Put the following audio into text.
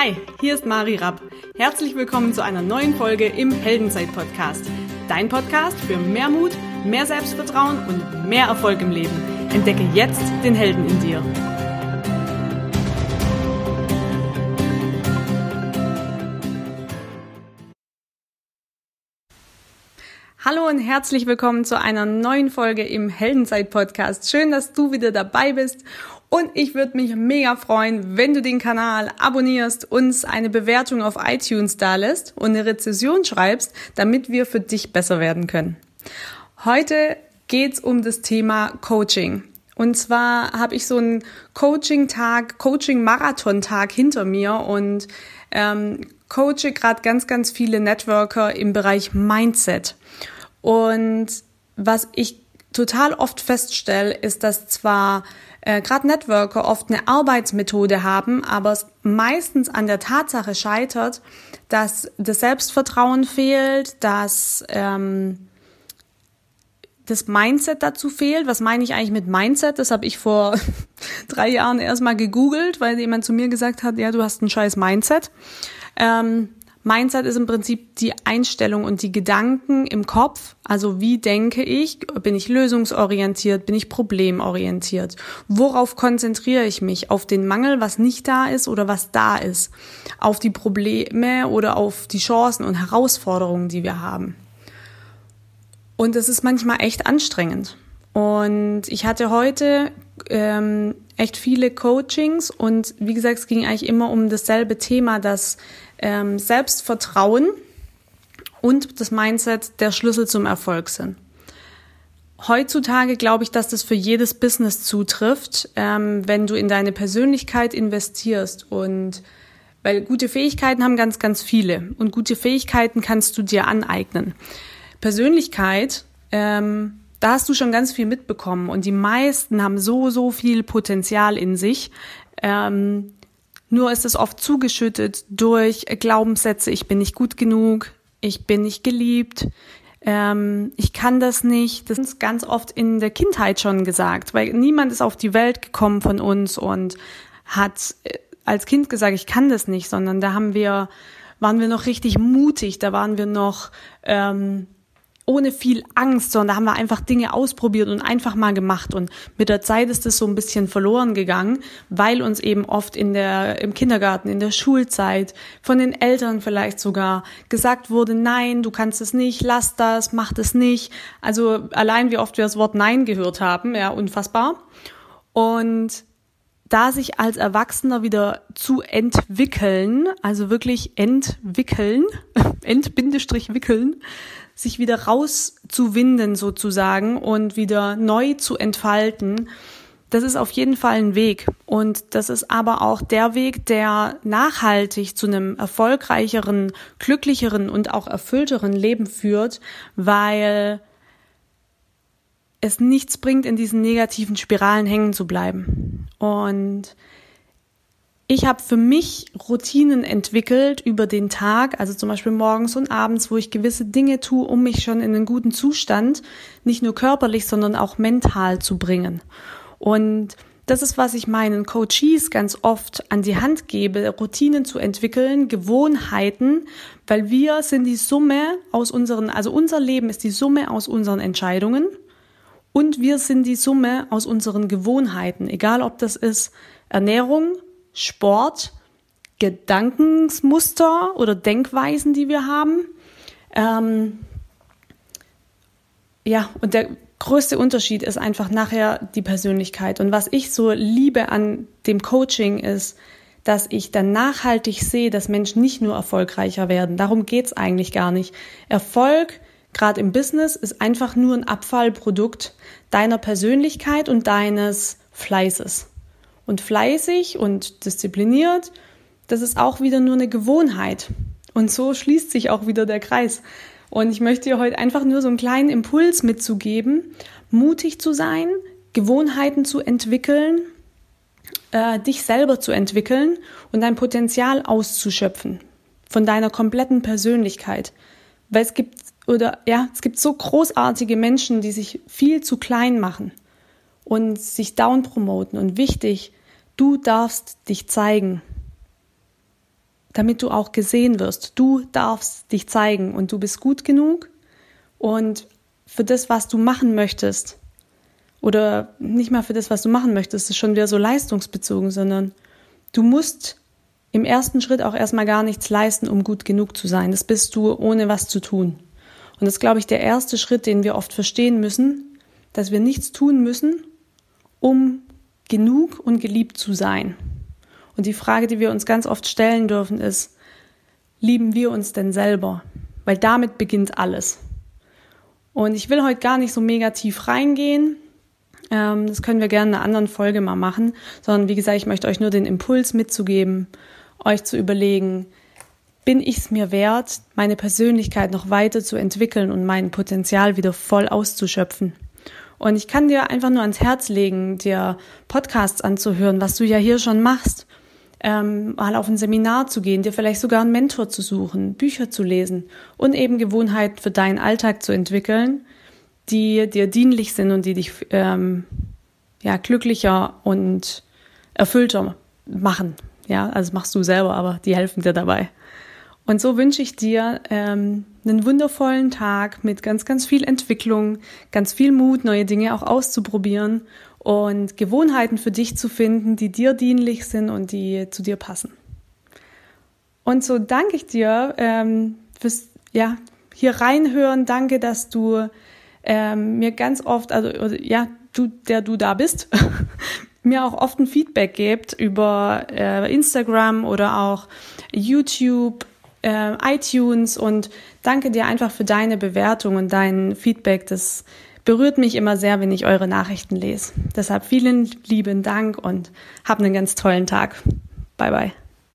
Hi, hier ist Mari Rapp. Herzlich willkommen zu einer neuen Folge im Heldenzeit-Podcast. Dein Podcast für mehr Mut, mehr Selbstvertrauen und mehr Erfolg im Leben. Entdecke jetzt den Helden in dir. Hallo und herzlich willkommen zu einer neuen Folge im Heldenzeit-Podcast. Schön, dass du wieder dabei bist und ich würde mich mega freuen, wenn du den Kanal abonnierst, uns eine Bewertung auf iTunes da lässt und eine Rezession schreibst, damit wir für dich besser werden können. Heute geht's um das Thema Coaching. Und zwar habe ich so einen Coaching-Tag, Coaching-Marathon-Tag hinter mir und ähm, coache gerade ganz, ganz viele Networker im Bereich Mindset. Und was ich total oft feststelle, ist, dass zwar äh, gerade Networker oft eine Arbeitsmethode haben, aber es meistens an der Tatsache scheitert, dass das Selbstvertrauen fehlt, dass ähm, das Mindset dazu fehlt. Was meine ich eigentlich mit Mindset? Das habe ich vor drei Jahren erstmal gegoogelt, weil jemand zu mir gesagt hat, ja, du hast ein scheiß Mindset. Ähm, Mindset ist im Prinzip die Einstellung und die Gedanken im Kopf. Also wie denke ich? Bin ich lösungsorientiert? Bin ich problemorientiert? Worauf konzentriere ich mich? Auf den Mangel, was nicht da ist oder was da ist? Auf die Probleme oder auf die Chancen und Herausforderungen, die wir haben? Und es ist manchmal echt anstrengend. Und ich hatte heute ähm, echt viele Coachings und wie gesagt, es ging eigentlich immer um dasselbe Thema, dass ähm, Selbstvertrauen und das Mindset der Schlüssel zum Erfolg sind. Heutzutage glaube ich, dass das für jedes Business zutrifft, ähm, wenn du in deine Persönlichkeit investierst und weil gute Fähigkeiten haben ganz, ganz viele und gute Fähigkeiten kannst du dir aneignen. Persönlichkeit, ähm, da hast du schon ganz viel mitbekommen und die meisten haben so, so viel Potenzial in sich. Ähm, nur ist es oft zugeschüttet durch Glaubenssätze, ich bin nicht gut genug, ich bin nicht geliebt, ähm, ich kann das nicht. Das ist ganz oft in der Kindheit schon gesagt, weil niemand ist auf die Welt gekommen von uns und hat äh, als Kind gesagt, ich kann das nicht, sondern da haben wir, waren wir noch richtig mutig, da waren wir noch ähm, ohne viel Angst, sondern da haben wir einfach Dinge ausprobiert und einfach mal gemacht. Und mit der Zeit ist es so ein bisschen verloren gegangen, weil uns eben oft in der, im Kindergarten, in der Schulzeit, von den Eltern vielleicht sogar gesagt wurde, nein, du kannst es nicht, lass das, mach das nicht. Also allein wie oft wir das Wort Nein gehört haben, ja, unfassbar. Und da sich als Erwachsener wieder zu entwickeln, also wirklich entwickeln, entbindestrich wickeln, sich wieder rauszuwinden sozusagen und wieder neu zu entfalten, das ist auf jeden Fall ein Weg. Und das ist aber auch der Weg, der nachhaltig zu einem erfolgreicheren, glücklicheren und auch erfüllteren Leben führt, weil es nichts bringt, in diesen negativen Spiralen hängen zu bleiben. Und ich habe für mich Routinen entwickelt über den Tag, also zum Beispiel morgens und abends, wo ich gewisse Dinge tue, um mich schon in einen guten Zustand, nicht nur körperlich, sondern auch mental zu bringen. Und das ist, was ich meinen Coaches ganz oft an die Hand gebe, Routinen zu entwickeln, Gewohnheiten, weil wir sind die Summe aus unseren, also unser Leben ist die Summe aus unseren Entscheidungen und wir sind die Summe aus unseren Gewohnheiten, egal ob das ist Ernährung, Sport, Gedankensmuster oder Denkweisen, die wir haben. Ähm, ja, und der größte Unterschied ist einfach nachher die Persönlichkeit. Und was ich so liebe an dem Coaching ist, dass ich dann nachhaltig sehe, dass Menschen nicht nur erfolgreicher werden. Darum geht's eigentlich gar nicht. Erfolg, gerade im Business, ist einfach nur ein Abfallprodukt deiner Persönlichkeit und deines Fleißes. Und fleißig und diszipliniert, das ist auch wieder nur eine Gewohnheit. Und so schließt sich auch wieder der Kreis. Und ich möchte dir heute einfach nur so einen kleinen Impuls mitzugeben, mutig zu sein, Gewohnheiten zu entwickeln, äh, dich selber zu entwickeln und dein Potenzial auszuschöpfen von deiner kompletten Persönlichkeit. Weil es gibt oder ja, es gibt so großartige Menschen, die sich viel zu klein machen und sich down promoten und wichtig, Du darfst dich zeigen. damit du auch gesehen wirst. Du darfst dich zeigen und du bist gut genug und für das, was du machen möchtest, oder nicht mal für das, was du machen möchtest, ist schon wieder so leistungsbezogen, sondern du musst im ersten Schritt auch erstmal gar nichts leisten, um gut genug zu sein. Das bist du ohne was zu tun. Und das ist, glaube ich, der erste Schritt, den wir oft verstehen müssen, dass wir nichts tun müssen, um genug und geliebt zu sein. Und die Frage, die wir uns ganz oft stellen dürfen, ist, lieben wir uns denn selber? Weil damit beginnt alles. Und ich will heute gar nicht so mega tief reingehen. Ähm, das können wir gerne in einer anderen Folge mal machen. Sondern wie gesagt, ich möchte euch nur den Impuls mitzugeben, euch zu überlegen, bin ich es mir wert, meine Persönlichkeit noch weiter zu entwickeln und mein Potenzial wieder voll auszuschöpfen? Und ich kann dir einfach nur ans Herz legen, dir Podcasts anzuhören, was du ja hier schon machst. Ähm, mal auf ein Seminar zu gehen, dir vielleicht sogar einen Mentor zu suchen, Bücher zu lesen und eben Gewohnheiten für deinen Alltag zu entwickeln, die dir dienlich sind und die dich ähm, ja glücklicher und erfüllter machen. Ja, also machst du selber, aber die helfen dir dabei. Und so wünsche ich dir ähm, einen wundervollen Tag mit ganz, ganz viel Entwicklung, ganz viel Mut, neue Dinge auch auszuprobieren und Gewohnheiten für dich zu finden, die dir dienlich sind und die zu dir passen. Und so danke ich dir ähm, fürs ja hier reinhören. Danke, dass du ähm, mir ganz oft, also ja, du, der du da bist, mir auch oft ein Feedback gebt über äh, Instagram oder auch YouTube äh, iTunes und danke dir einfach für deine Bewertung und dein Feedback. Das berührt mich immer sehr, wenn ich eure Nachrichten lese. Deshalb vielen lieben Dank und hab einen ganz tollen Tag. Bye bye.